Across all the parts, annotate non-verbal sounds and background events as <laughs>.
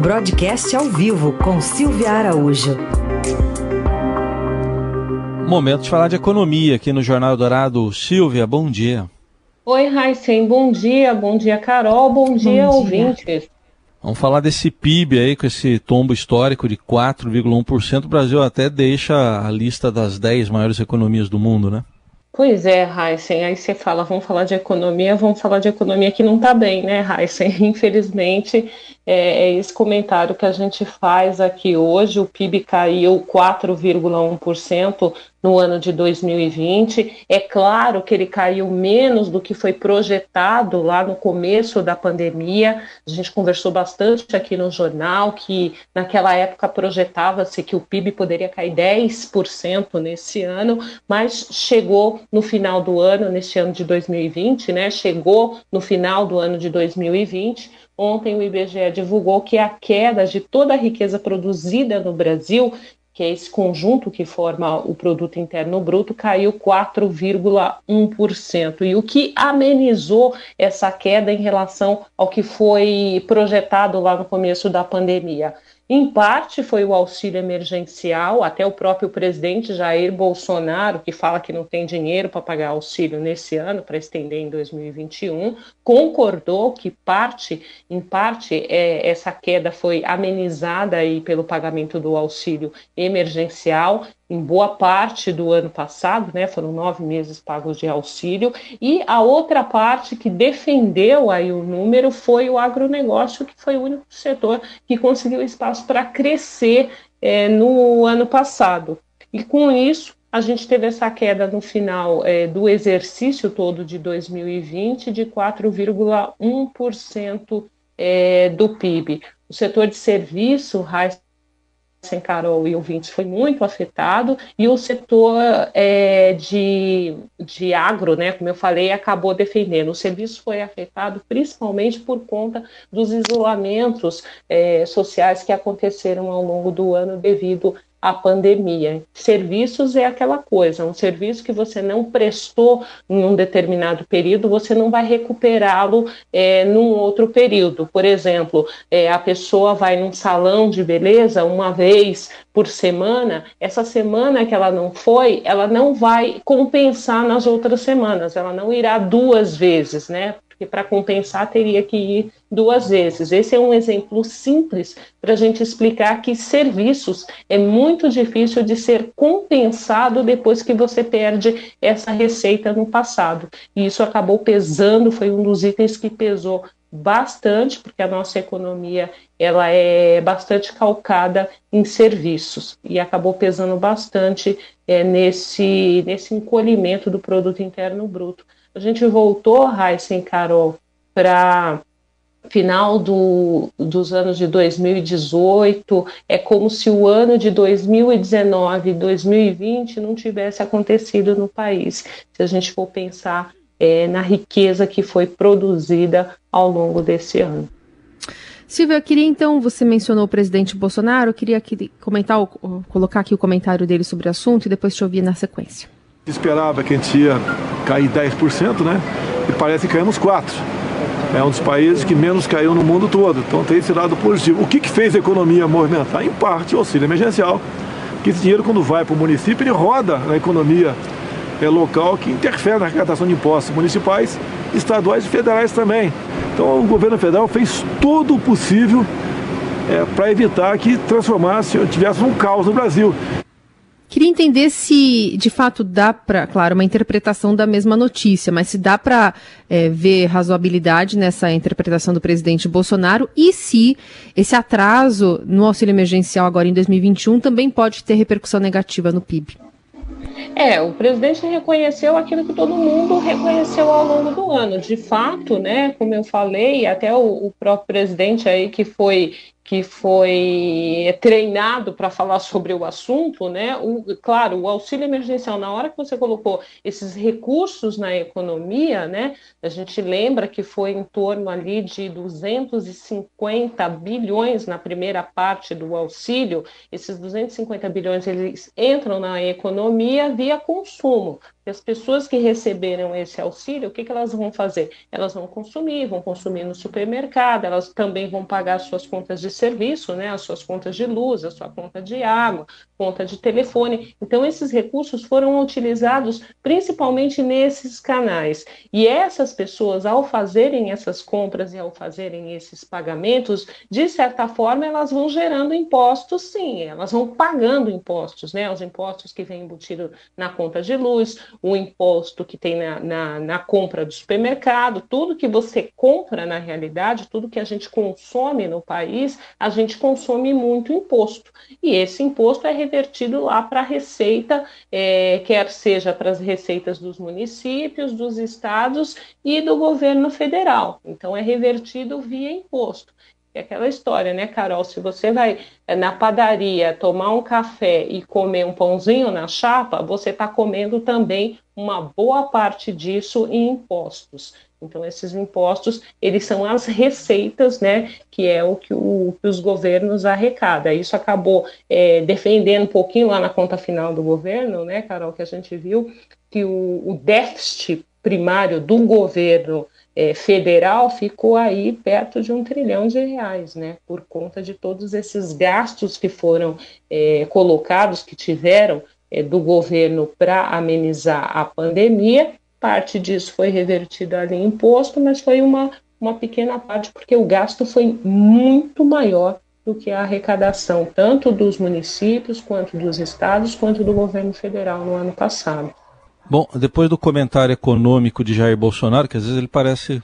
Broadcast ao vivo com Silvia Araújo. Momento de falar de economia aqui no Jornal Dourado. Silvia, bom dia. Oi, Raíssen, bom dia. Bom dia, Carol. Bom, bom dia, dia, ouvintes. Vamos falar desse PIB aí, com esse tombo histórico de 4,1%. O Brasil até deixa a lista das 10 maiores economias do mundo, né? Pois é, Heisen, aí você fala, vamos falar de economia, vamos falar de economia que não está bem, né, Heisen? <laughs> Infelizmente, é, é, esse comentário que a gente faz aqui hoje, o PIB caiu 4,1% no ano de 2020. É claro que ele caiu menos do que foi projetado lá no começo da pandemia. A gente conversou bastante aqui no jornal que naquela época projetava-se que o PIB poderia cair 10% nesse ano, mas chegou no final do ano, neste ano de 2020, né? Chegou no final do ano de 2020 Ontem o IBGE divulgou que a queda de toda a riqueza produzida no Brasil, que é esse conjunto que forma o produto interno bruto, caiu 4,1%. E o que amenizou essa queda em relação ao que foi projetado lá no começo da pandemia? Em parte foi o auxílio emergencial, até o próprio presidente Jair Bolsonaro, que fala que não tem dinheiro para pagar auxílio nesse ano, para estender em 2021, concordou que parte, em parte, é, essa queda foi amenizada aí pelo pagamento do auxílio emergencial em boa parte do ano passado, né, foram nove meses pagos de auxílio, e a outra parte que defendeu aí o número foi o agronegócio, que foi o único setor que conseguiu espaço para crescer é, no ano passado. E com isso, a gente teve essa queda no final é, do exercício todo de 2020 de 4,1% é, do PIB. O setor de serviço, sem Carol e ouvintes foi muito afetado e o setor é, de, de agro, né, como eu falei, acabou defendendo. O serviço foi afetado principalmente por conta dos isolamentos é, sociais que aconteceram ao longo do ano devido a pandemia. Serviços é aquela coisa, um serviço que você não prestou em um determinado período, você não vai recuperá-lo é, num outro período. Por exemplo, é, a pessoa vai num salão de beleza uma vez por semana, essa semana que ela não foi, ela não vai compensar nas outras semanas, ela não irá duas vezes, né? Porque para compensar teria que ir duas vezes. Esse é um exemplo simples para a gente explicar que serviços é muito difícil de ser compensado depois que você perde essa receita no passado. E isso acabou pesando, foi um dos itens que pesou bastante, porque a nossa economia ela é bastante calcada em serviços e acabou pesando bastante é, nesse, nesse encolhimento do produto interno bruto. A gente voltou, Raíssa e Carol, para final do, dos anos de 2018, é como se o ano de 2019 e 2020 não tivesse acontecido no país, se a gente for pensar é, na riqueza que foi produzida ao longo desse ano. Silvia, eu queria então, você mencionou o presidente Bolsonaro, eu queria aqui comentar, colocar aqui o comentário dele sobre o assunto e depois te ouvir na sequência. Esperava que a gente ia cair 10%, né? E parece que caímos 4%. É um dos países que menos caiu no mundo todo. Então tem esse lado positivo. O que, que fez a economia movimentar? Em parte, o auxílio emergencial. Que esse dinheiro, quando vai para o município, ele roda na economia é, local, que interfere na arrecadação de impostos municipais, estaduais e federais também. Então o governo federal fez todo o possível é, para evitar que transformasse, tivesse um caos no Brasil. Queria entender se, de fato, dá para, claro, uma interpretação da mesma notícia, mas se dá para é, ver razoabilidade nessa interpretação do presidente Bolsonaro e se esse atraso no auxílio emergencial agora em 2021 também pode ter repercussão negativa no PIB. É, o presidente reconheceu aquilo que todo mundo reconheceu ao longo do ano. De fato, né, como eu falei, até o, o próprio presidente aí que foi que foi treinado para falar sobre o assunto, né? O, claro, o auxílio emergencial, na hora que você colocou esses recursos na economia, né? A gente lembra que foi em torno ali de 250 bilhões na primeira parte do auxílio. Esses 250 bilhões eles entram na economia via consumo. E as pessoas que receberam esse auxílio, o que, que elas vão fazer? Elas vão consumir, vão consumir no supermercado, elas também vão pagar suas contas de serviço, né, as suas contas de luz, a sua conta de água, conta de telefone. Então, esses recursos foram utilizados principalmente nesses canais. E essas pessoas, ao fazerem essas compras e ao fazerem esses pagamentos, de certa forma, elas vão gerando impostos, sim, elas vão pagando impostos, né? Os impostos que vêm embutidos na conta de luz, o imposto que tem na, na, na compra do supermercado, tudo que você compra na realidade, tudo que a gente consome no país, a gente consome muito imposto. E esse imposto é revertido lá para a receita, é, quer seja para as receitas dos municípios, dos estados e do governo federal. Então, é revertido via imposto. É aquela história, né, Carol? Se você vai eh, na padaria tomar um café e comer um pãozinho na chapa, você está comendo também uma boa parte disso em impostos. Então, esses impostos, eles são as receitas, né, que é o que, o, que os governos arrecadam. Isso acabou é, defendendo um pouquinho lá na conta final do governo, né, Carol, que a gente viu que o, o déficit primário do governo é, federal ficou aí perto de um trilhão de reais, né? Por conta de todos esses gastos que foram é, colocados, que tiveram é, do governo para amenizar a pandemia. Parte disso foi revertido ali em imposto, mas foi uma, uma pequena parte, porque o gasto foi muito maior do que a arrecadação, tanto dos municípios, quanto dos estados, quanto do governo federal no ano passado. Bom, depois do comentário econômico de Jair Bolsonaro, que às vezes ele parece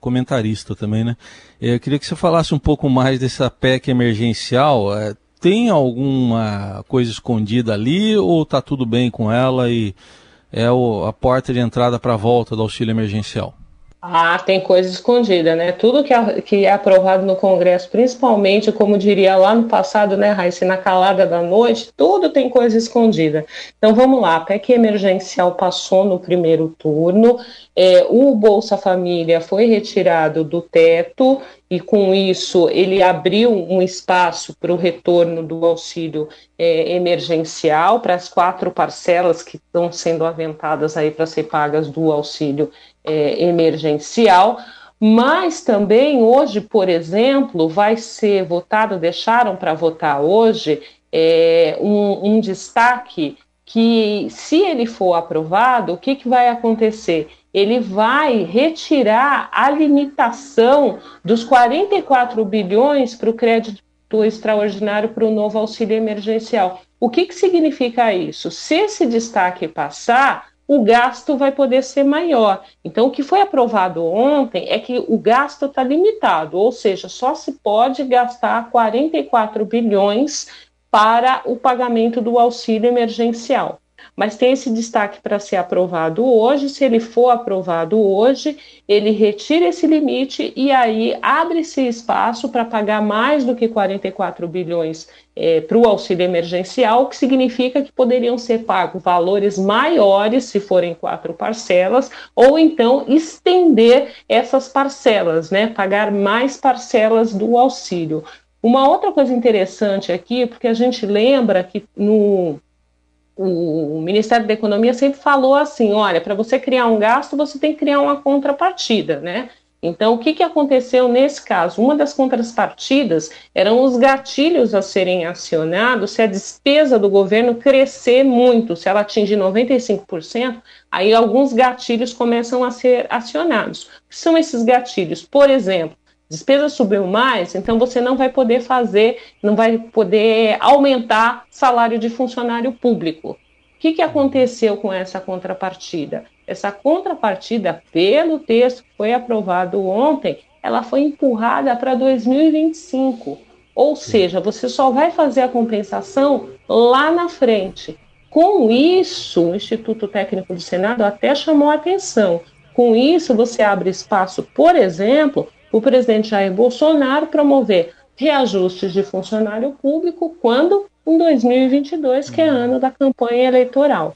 comentarista também, né? Eu queria que você falasse um pouco mais dessa PEC emergencial. É, tem alguma coisa escondida ali ou está tudo bem com ela e é a porta de entrada para a volta do auxílio emergencial? Ah, tem coisa escondida, né? Tudo que é, que é aprovado no Congresso, principalmente, como diria lá no passado, né, Raíssa, na calada da noite, tudo tem coisa escondida. Então vamos lá, a PEC emergencial passou no primeiro turno, é, o Bolsa Família foi retirado do teto e com isso ele abriu um espaço para o retorno do auxílio é, emergencial para as quatro parcelas que estão sendo aventadas aí para ser pagas do auxílio é, emergencial, mas também hoje, por exemplo, vai ser votado, deixaram para votar hoje, é, um, um, destaque que, se ele for aprovado, o que, que vai acontecer? Ele vai retirar a limitação dos 44 bilhões para o crédito extraordinário para o novo auxílio emergencial. O que, que significa isso? Se esse destaque passar, o gasto vai poder ser maior. Então, o que foi aprovado ontem é que o gasto está limitado, ou seja, só se pode gastar 44 bilhões para o pagamento do auxílio emergencial mas tem esse destaque para ser aprovado hoje. Se ele for aprovado hoje, ele retira esse limite e aí abre-se espaço para pagar mais do que 44 bilhões é, para o auxílio emergencial, o que significa que poderiam ser pagos valores maiores se forem quatro parcelas, ou então estender essas parcelas, né? Pagar mais parcelas do auxílio. Uma outra coisa interessante aqui, porque a gente lembra que no o Ministério da Economia sempre falou assim: olha, para você criar um gasto, você tem que criar uma contrapartida, né? Então, o que, que aconteceu nesse caso? Uma das contrapartidas eram os gatilhos a serem acionados se a despesa do governo crescer muito, se ela atingir 95%, aí alguns gatilhos começam a ser acionados. O que são esses gatilhos? Por exemplo, despesa subiu mais, então você não vai poder fazer, não vai poder aumentar salário de funcionário público. O que, que aconteceu com essa contrapartida? Essa contrapartida, pelo texto que foi aprovado ontem, ela foi empurrada para 2025. Ou seja, você só vai fazer a compensação lá na frente. Com isso, o Instituto Técnico do Senado até chamou a atenção. Com isso, você abre espaço, por exemplo, o presidente Jair Bolsonaro promover reajustes de funcionário público quando em 2022, que é ano da campanha eleitoral.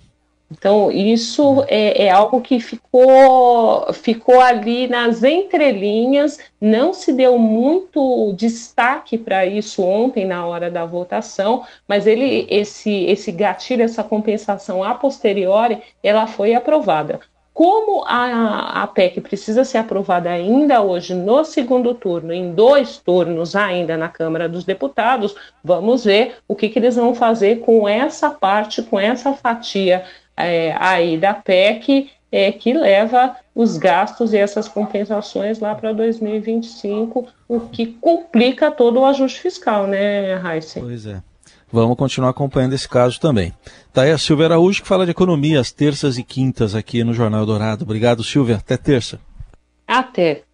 Então, isso é, é, algo que ficou, ficou ali nas entrelinhas, não se deu muito destaque para isso ontem, na hora da votação, mas ele, esse, esse gatilho, essa compensação a posteriori, ela foi aprovada. Como a, a PEC precisa ser aprovada ainda hoje no segundo turno, em dois turnos ainda na Câmara dos Deputados, vamos ver o que, que eles vão fazer com essa parte, com essa fatia é, aí da PEC é, que leva os gastos e essas compensações lá para 2025, o que complica todo o ajuste fiscal, né, Raíssa? Pois é. Vamos continuar acompanhando esse caso também. Tá a Silvia Araújo que fala de economia às terças e quintas aqui no Jornal Dourado. Obrigado, Silvia. Até terça. Até.